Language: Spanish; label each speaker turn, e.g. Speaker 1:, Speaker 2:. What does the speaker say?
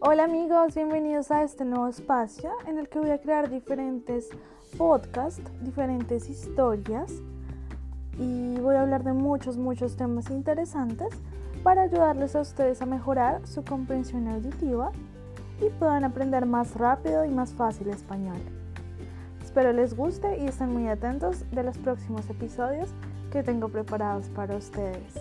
Speaker 1: Hola amigos, bienvenidos a este nuevo espacio en el que voy a crear diferentes podcasts, diferentes historias y voy a hablar de muchos, muchos temas interesantes para ayudarles a ustedes a mejorar su comprensión auditiva y puedan aprender más rápido y más fácil español. Espero les guste y estén muy atentos de los próximos episodios que tengo preparados para ustedes.